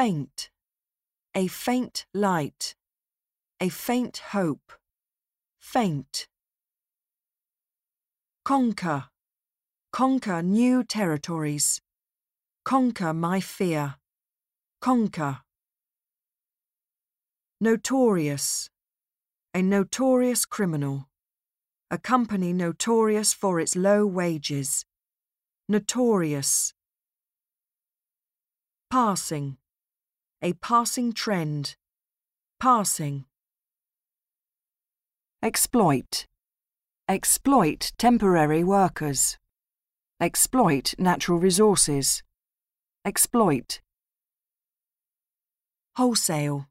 faint, a faint light, a faint hope, faint. Conquer, conquer new territories, conquer my fear, conquer. Notorious, a notorious criminal, a company notorious for its low wages, notorious. Passing, a passing trend, passing. Exploit, exploit temporary workers, exploit natural resources, exploit. Wholesale,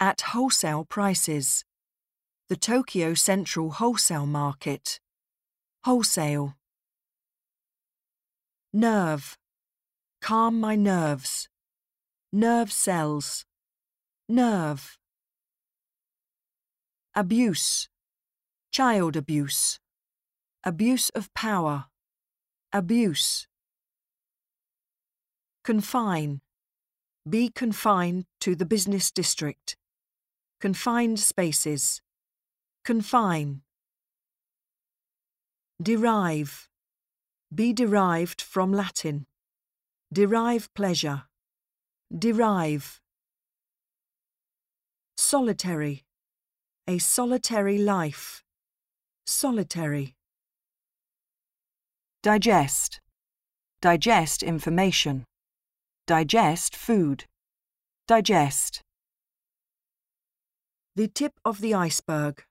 at wholesale prices, the Tokyo Central Wholesale Market, wholesale. Nerve, calm my nerves, nerve cells, nerve. Abuse, child abuse, abuse of power, abuse. Confine, be confined to the business district, confined spaces, confine. Derive, be derived from Latin, derive pleasure, derive. Solitary, a solitary life, solitary. Digest, digest information, digest food, digest. The tip of the iceberg.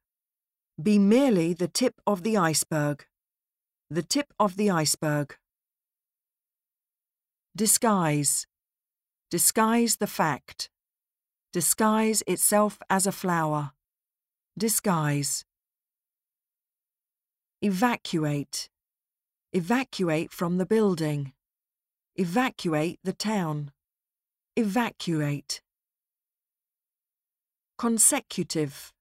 Be merely the tip of the iceberg. The tip of the iceberg. Disguise. Disguise the fact. Disguise itself as a flower. Disguise. Evacuate. Evacuate from the building. Evacuate the town. Evacuate. Consecutive.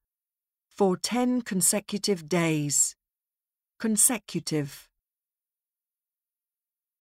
For ten consecutive days. Consecutive.